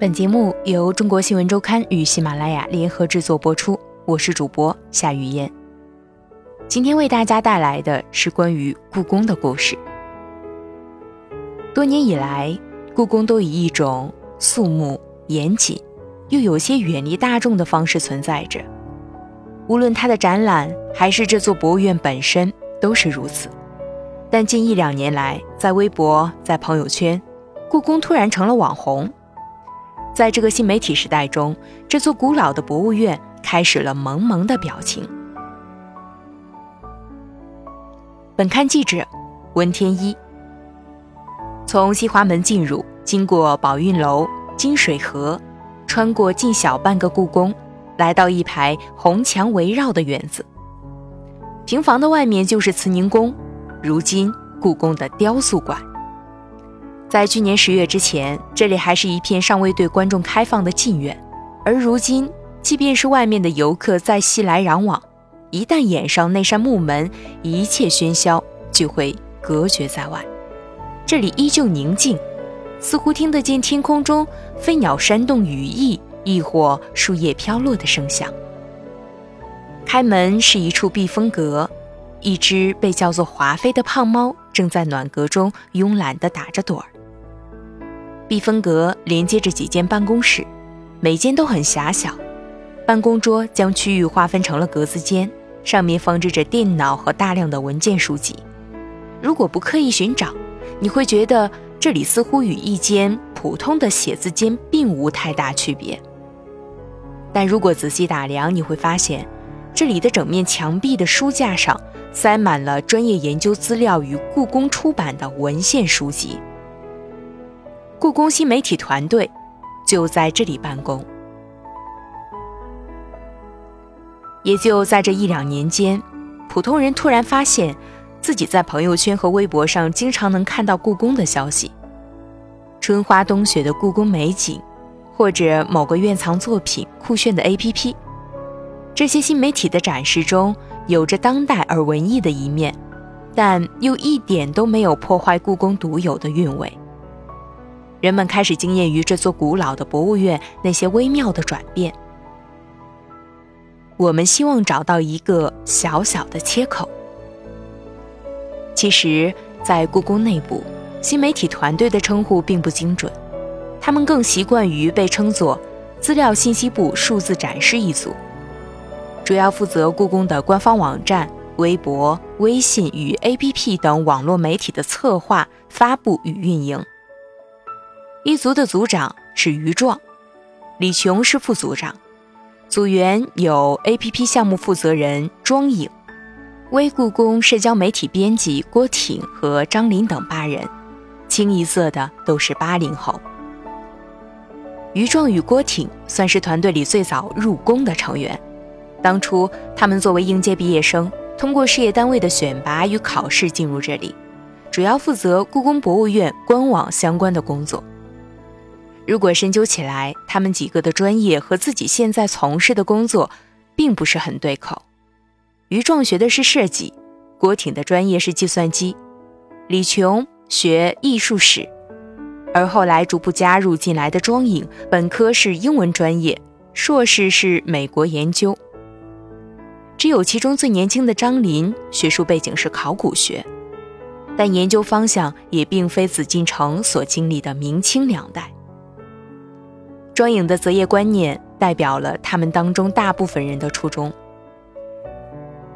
本节目由中国新闻周刊与喜马拉雅联合制作播出，我是主播夏雨嫣。今天为大家带来的是关于故宫的故事。多年以来，故宫都以一种肃穆、严谨，又有些远离大众的方式存在着。无论它的展览还是这座博物院本身都是如此。但近一两年来，在微博、在朋友圈，故宫突然成了网红。在这个新媒体时代中，这座古老的博物院开始了萌萌的表情。本刊记者温天一。从西华门进入，经过宝运楼、金水河，穿过近小半个故宫，来到一排红墙围绕的院子。平房的外面就是慈宁宫，如今故宫的雕塑馆。在去年十月之前，这里还是一片尚未对观众开放的禁院，而如今，即便是外面的游客再熙来攘往，一旦掩上那扇木门，一切喧嚣就会隔绝在外。这里依旧宁静，似乎听得见天空中飞鸟扇动羽翼，亦或树叶飘落的声响。开门是一处避风阁，一只被叫做华妃的胖猫正在暖阁中慵懒地打着盹儿。避风阁连接着几间办公室，每间都很狭小。办公桌将区域划分成了格子间，上面放置着电脑和大量的文件书籍。如果不刻意寻找，你会觉得这里似乎与一间普通的写字间并无太大区别。但如果仔细打量，你会发现，这里的整面墙壁的书架上塞满了专业研究资料与故宫出版的文献书籍。故宫新媒体团队就在这里办公。也就在这一两年间，普通人突然发现，自己在朋友圈和微博上经常能看到故宫的消息，春花冬雪的故宫美景，或者某个院藏作品酷炫的 APP。这些新媒体的展示中有着当代而文艺的一面，但又一点都没有破坏故宫独有的韵味。人们开始惊艳于这座古老的博物院那些微妙的转变。我们希望找到一个小小的切口。其实，在故宫内部，新媒体团队的称呼并不精准，他们更习惯于被称作“资料信息部数字展示一组”，主要负责故宫的官方网站、微博、微信与 APP 等网络媒体的策划、发布与运营。一组的组长是于壮，李琼是副组长，组员有 A.P.P 项目负责人庄颖，微故宫社交媒体编辑郭挺和张林等八人，清一色的都是八零后。于壮与郭挺算是团队里最早入宫的成员，当初他们作为应届毕业生，通过事业单位的选拔与考试进入这里，主要负责故宫博物院官网相关的工作。如果深究起来，他们几个的专业和自己现在从事的工作并不是很对口。于壮学的是设计，郭挺的专业是计算机，李琼学艺术史，而后来逐步加入进来的庄颖，本科是英文专业，硕士是美国研究。只有其中最年轻的张林，学术背景是考古学，但研究方向也并非紫禁城所经历的明清两代。庄颖的择业观念代表了他们当中大部分人的初衷。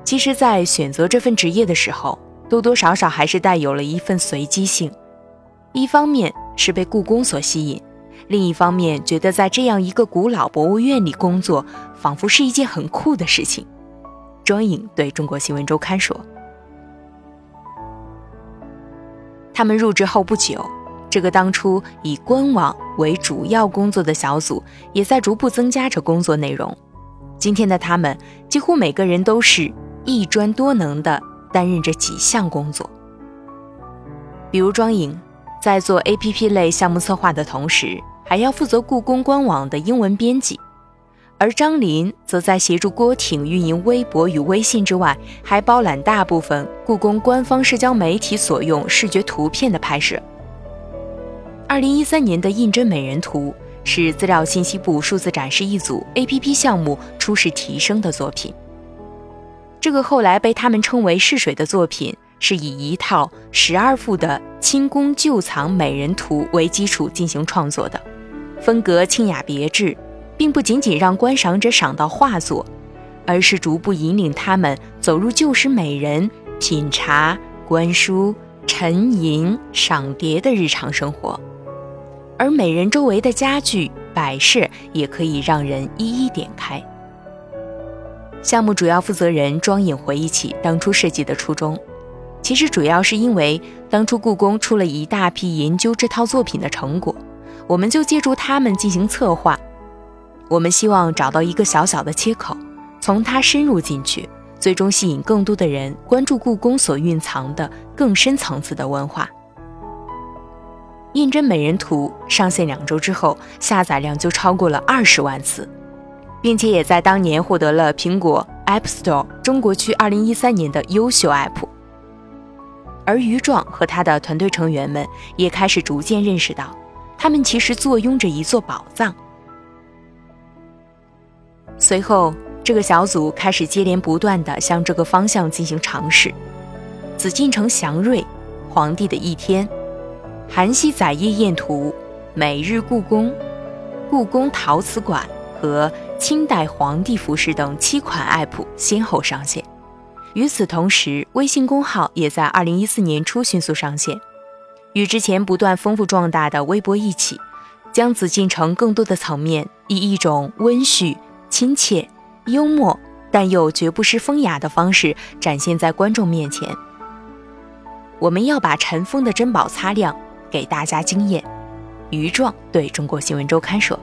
其实，在选择这份职业的时候，多多少少还是带有了一份随机性。一方面是被故宫所吸引，另一方面觉得在这样一个古老博物院里工作，仿佛是一件很酷的事情。庄颖对中国新闻周刊说：“他们入职后不久。”这个当初以官网为主要工作的小组，也在逐步增加着工作内容。今天的他们，几乎每个人都是一专多能的，担任着几项工作。比如庄颖，在做 APP 类项目策划的同时，还要负责故宫官网的英文编辑；而张林则在协助郭挺运营微博与微信之外，还包揽大部分故宫官方社交媒体所用视觉图片的拍摄。二零一三年的胤禛美人图是资料信息部数字展示一组 APP 项目初试提升的作品。这个后来被他们称为“试水”的作品，是以一套十二幅的清宫旧藏美人图为基础进行创作的，风格清雅别致，并不仅仅让观赏者赏到画作，而是逐步引领他们走入旧时美人品茶、观书、沉吟、赏蝶的日常生活。而美人周围的家具摆设也可以让人一一点开。项目主要负责人庄颖回忆起当初设计的初衷，其实主要是因为当初故宫出了一大批研究这套作品的成果，我们就借助他们进行策划。我们希望找到一个小小的切口，从它深入进去，最终吸引更多的人关注故宫所蕴藏的更深层次的文化。胤禛美人图上线两周之后，下载量就超过了二十万次，并且也在当年获得了苹果 App Store 中国区二零一三年的优秀 App。而于壮和他的团队成员们也开始逐渐认识到，他们其实坐拥着一座宝藏。随后，这个小组开始接连不断地向这个方向进行尝试：紫禁城祥瑞、皇帝的一天。韩熙载夜宴图、每日故宫、故宫陶瓷馆和清代皇帝服饰等七款 App 先后上线。与此同时，微信公号也在2014年初迅速上线。与之前不断丰富壮大的微博一起，将紫禁城更多的层面以一种温煦、亲切、幽默，但又绝不失风雅的方式展现在观众面前。我们要把尘封的珍宝擦亮。给大家经验，于壮对中国新闻周刊说：“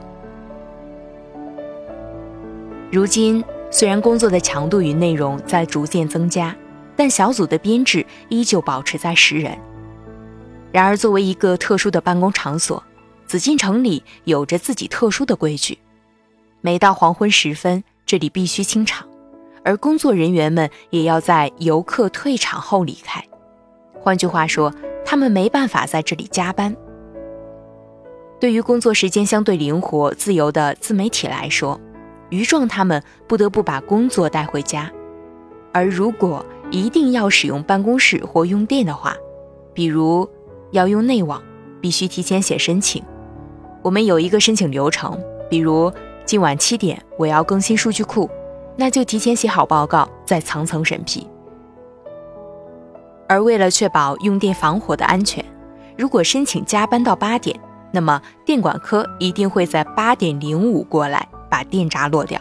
如今虽然工作的强度与内容在逐渐增加，但小组的编制依旧保持在十人。然而，作为一个特殊的办公场所，紫禁城里有着自己特殊的规矩。每到黄昏时分，这里必须清场，而工作人员们也要在游客退场后离开。换句话说。”他们没办法在这里加班。对于工作时间相对灵活、自由的自媒体来说，于壮他们不得不把工作带回家。而如果一定要使用办公室或用电的话，比如要用内网，必须提前写申请。我们有一个申请流程，比如今晚七点我要更新数据库，那就提前写好报告，再层层审批。而为了确保用电防火的安全，如果申请加班到八点，那么电管科一定会在八点零五过来把电闸落掉。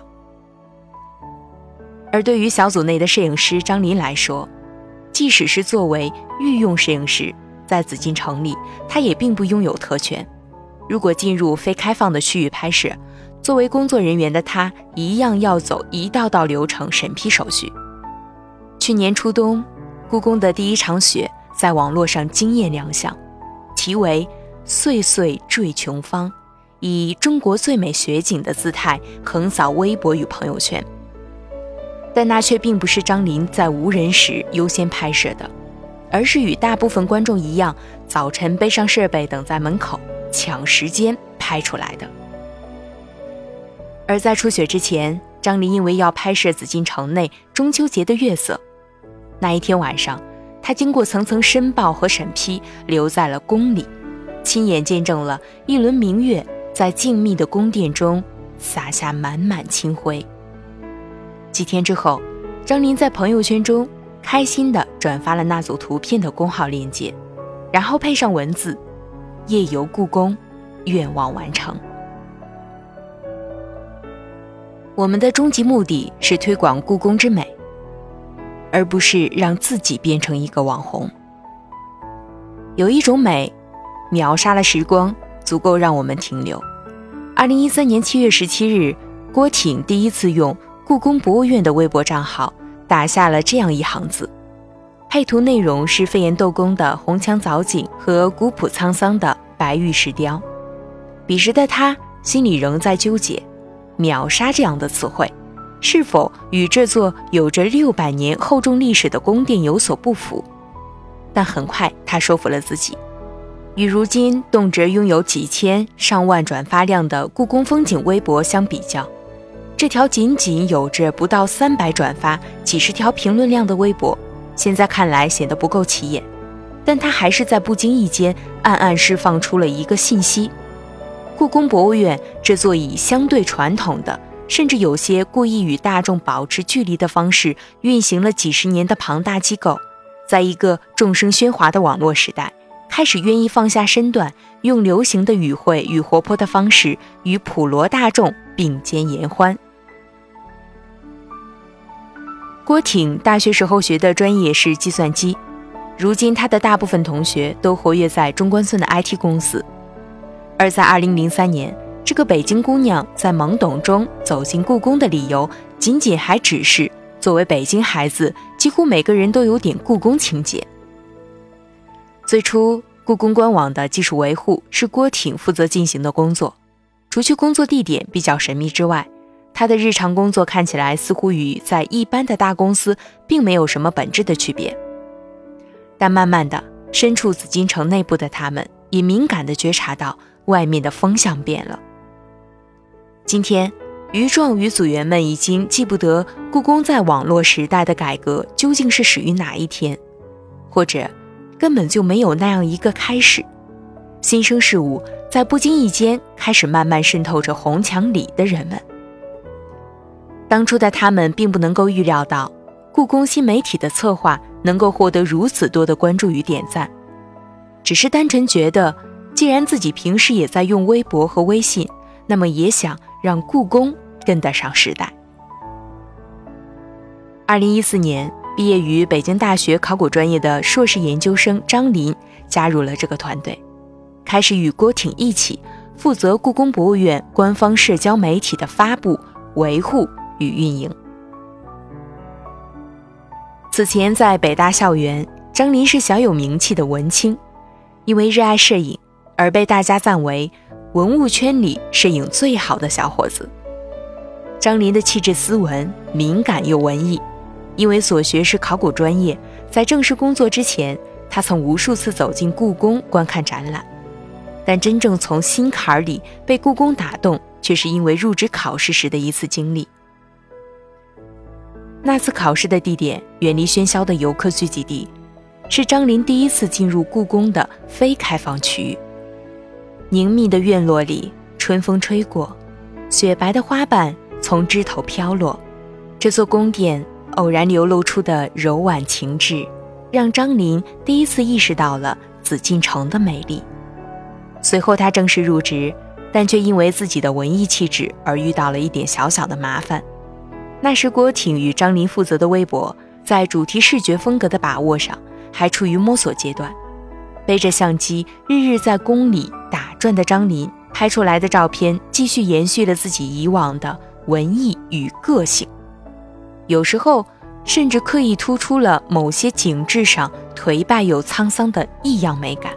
而对于小组内的摄影师张林来说，即使是作为御用摄影师，在紫禁城里，他也并不拥有特权。如果进入非开放的区域拍摄，作为工作人员的他一样要走一道道流程审批手续。去年初冬。故宫的第一场雪在网络上惊艳亮相，题为“岁岁坠琼芳”，以中国最美雪景的姿态横扫微博与朋友圈。但那却并不是张琳在无人时优先拍摄的，而是与大部分观众一样，早晨背上设备等在门口抢时间拍出来的。而在初雪之前，张琳因为要拍摄紫禁城内中秋节的月色。那一天晚上，他经过层层申报和审批，留在了宫里，亲眼见证了一轮明月在静谧的宫殿中洒下满满清辉。几天之后，张琳在朋友圈中开心地转发了那组图片的公号链接，然后配上文字：“夜游故宫，愿望完成。”我们的终极目的是推广故宫之美。而不是让自己变成一个网红。有一种美，秒杀了时光，足够让我们停留。二零一三年七月十七日，郭挺第一次用故宫博物院的微博账号打下了这样一行字，配图内容是飞檐斗宫的红墙藻井和古朴沧桑的白玉石雕。彼时的他心里仍在纠结“秒杀”这样的词汇。是否与这座有着六百年厚重历史的宫殿有所不符？但很快他说服了自己，与如今动辄拥有几千上万转发量的故宫风景微博相比较，这条仅仅有着不到三百转发、几十条评论量的微博，现在看来显得不够起眼，但他还是在不经意间暗暗释放出了一个信息：故宫博物院这座以相对传统的，甚至有些故意与大众保持距离的方式运行了几十年的庞大机构，在一个众声喧哗的网络时代。开始愿意放下身段，用流行的语汇与活泼的方式与普罗大众并肩言欢。郭挺大学时候学的专业是计算机，如今他的大部分同学都活跃在中关村的 IT 公司。而在2003年，这个北京姑娘在懵懂中走进故宫的理由，仅仅还只是作为北京孩子，几乎每个人都有点故宫情节。最初，故宫官网的技术维护是郭挺负责进行的工作。除去工作地点比较神秘之外，他的日常工作看起来似乎与在一般的大公司并没有什么本质的区别。但慢慢的，身处紫禁城内部的他们也敏感地觉察到外面的风向变了。今天，于壮与组员们已经记不得故宫在网络时代的改革究竟是始于哪一天，或者。根本就没有那样一个开始，新生事物在不经意间开始慢慢渗透着红墙里的人们。当初的他们并不能够预料到，故宫新媒体的策划能够获得如此多的关注与点赞，只是单纯觉得，既然自己平时也在用微博和微信，那么也想让故宫跟得上时代。二零一四年。毕业于北京大学考古专业的硕士研究生张林加入了这个团队，开始与郭挺一起负责故宫博物院官方社交媒体的发布、维护与运营。此前在北大校园，张林是小有名气的文青，因为热爱摄影而被大家赞为文物圈里摄影最好的小伙子。张林的气质斯文、敏感又文艺。因为所学是考古专业，在正式工作之前，他曾无数次走进故宫观看展览，但真正从心坎里被故宫打动，却是因为入职考试时的一次经历。那次考试的地点远离喧嚣的游客聚集地，是张林第一次进入故宫的非开放区域。凝密的院落里，春风吹过，雪白的花瓣从枝头飘落，这座宫殿。偶然流露出的柔婉情致，让张林第一次意识到了紫禁城的美丽。随后他正式入职，但却因为自己的文艺气质而遇到了一点小小的麻烦。那时郭挺与张林负责的微博，在主题视觉风格的把握上还处于摸索阶段。背着相机日日在宫里打转的张林，拍出来的照片继续延续了自己以往的文艺与个性。有时候，甚至刻意突出了某些景致上颓败又沧桑的异样美感。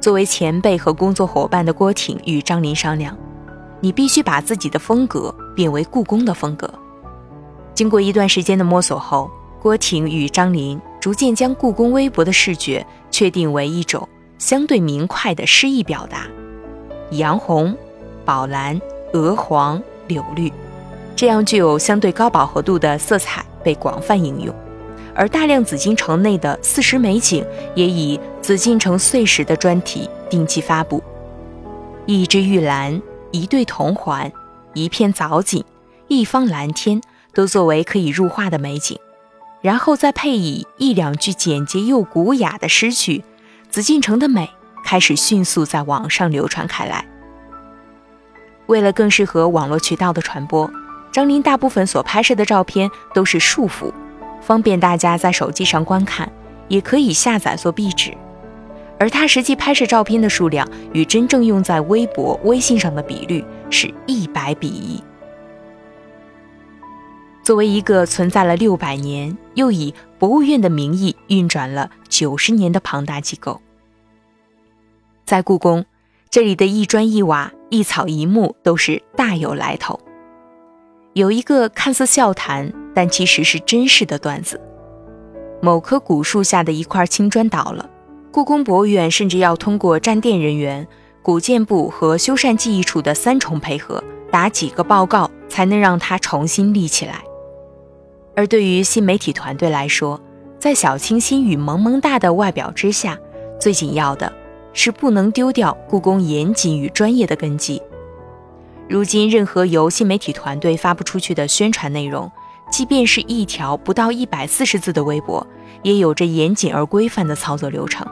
作为前辈和工作伙伴的郭挺与张林商量：“你必须把自己的风格变为故宫的风格。”经过一段时间的摸索后，郭挺与张林逐渐将故宫微博的视觉确定为一种相对明快的诗意表达，洋红、宝蓝、鹅黄、柳绿。这样具有相对高饱和度的色彩被广泛应用，而大量紫禁城内的四时美景也以“紫禁城碎石”的专题定期发布。一只玉兰，一对铜环，一片藻井，一方蓝天，都作为可以入画的美景。然后再配以一两句简洁又古雅的诗句，紫禁城的美开始迅速在网上流传开来。为了更适合网络渠道的传播。张林大部分所拍摄的照片都是竖幅，方便大家在手机上观看，也可以下载做壁纸。而他实际拍摄照片的数量与真正用在微博、微信上的比率是一百比一。作为一个存在了六百年，又以博物院的名义运转了九十年的庞大机构，在故宫，这里的一砖一瓦、一草一木都是大有来头。有一个看似笑谈，但其实是真实的段子：某棵古树下的一块青砖倒了，故宫博物院甚至要通过站店人员、古建部和修缮技艺处的三重配合，打几个报告才能让它重新立起来。而对于新媒体团队来说，在小清新与萌萌哒的外表之下，最紧要的是不能丢掉故宫严谨与专业的根基。如今，任何由新媒体团队发布出去的宣传内容，即便是一条不到一百四十字的微博，也有着严谨而规范的操作流程。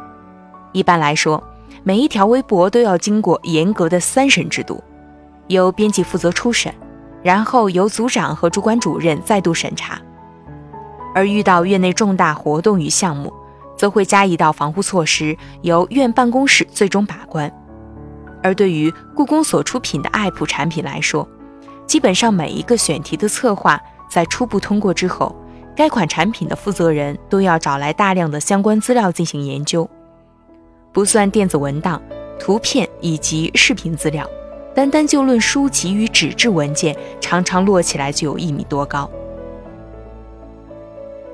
一般来说，每一条微博都要经过严格的三审制度，由编辑负责初审，然后由组长和主管主任再度审查。而遇到院内重大活动与项目，则会加一道防护措施，由院办公室最终把关。而对于故宫所出品的爱普产品来说，基本上每一个选题的策划在初步通过之后，该款产品的负责人都要找来大量的相关资料进行研究。不算电子文档、图片以及视频资料，单单就论书籍与纸质文件，常常摞起来就有一米多高。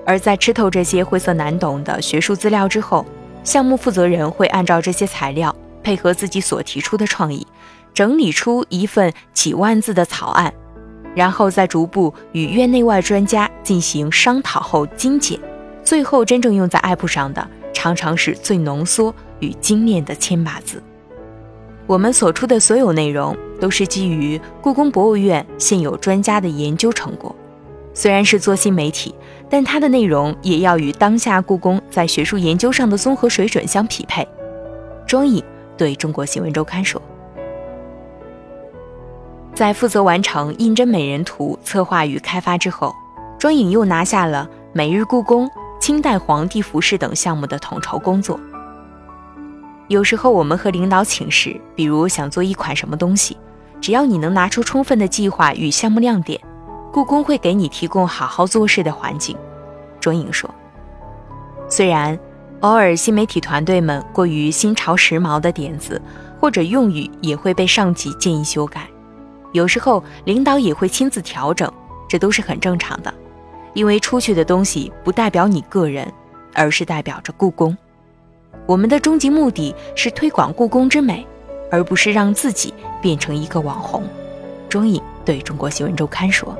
而在吃透这些晦涩难懂的学术资料之后，项目负责人会按照这些材料，配合自己所提出的创意，整理出一份几万字的草案，然后再逐步与院内外专家进行商讨后精简，最后真正用在 App 上的，常常是最浓缩。与精炼的千把字，我们所出的所有内容都是基于故宫博物院现有专家的研究成果。虽然是做新媒体，但它的内容也要与当下故宫在学术研究上的综合水准相匹配。庄颖对中国新闻周刊说：“在负责完成《胤禛美人图》策划与开发之后，庄颖又拿下了每日故宫、清代皇帝服饰等项目的统筹工作。”有时候我们和领导请示，比如想做一款什么东西，只要你能拿出充分的计划与项目亮点，故宫会给你提供好好做事的环境。钟颖说：“虽然偶尔新媒体团队们过于新潮时髦的点子或者用语也会被上级建议修改，有时候领导也会亲自调整，这都是很正常的，因为出去的东西不代表你个人，而是代表着故宫。”我们的终极目的是推广故宫之美，而不是让自己变成一个网红。钟颖对中国新闻周刊说。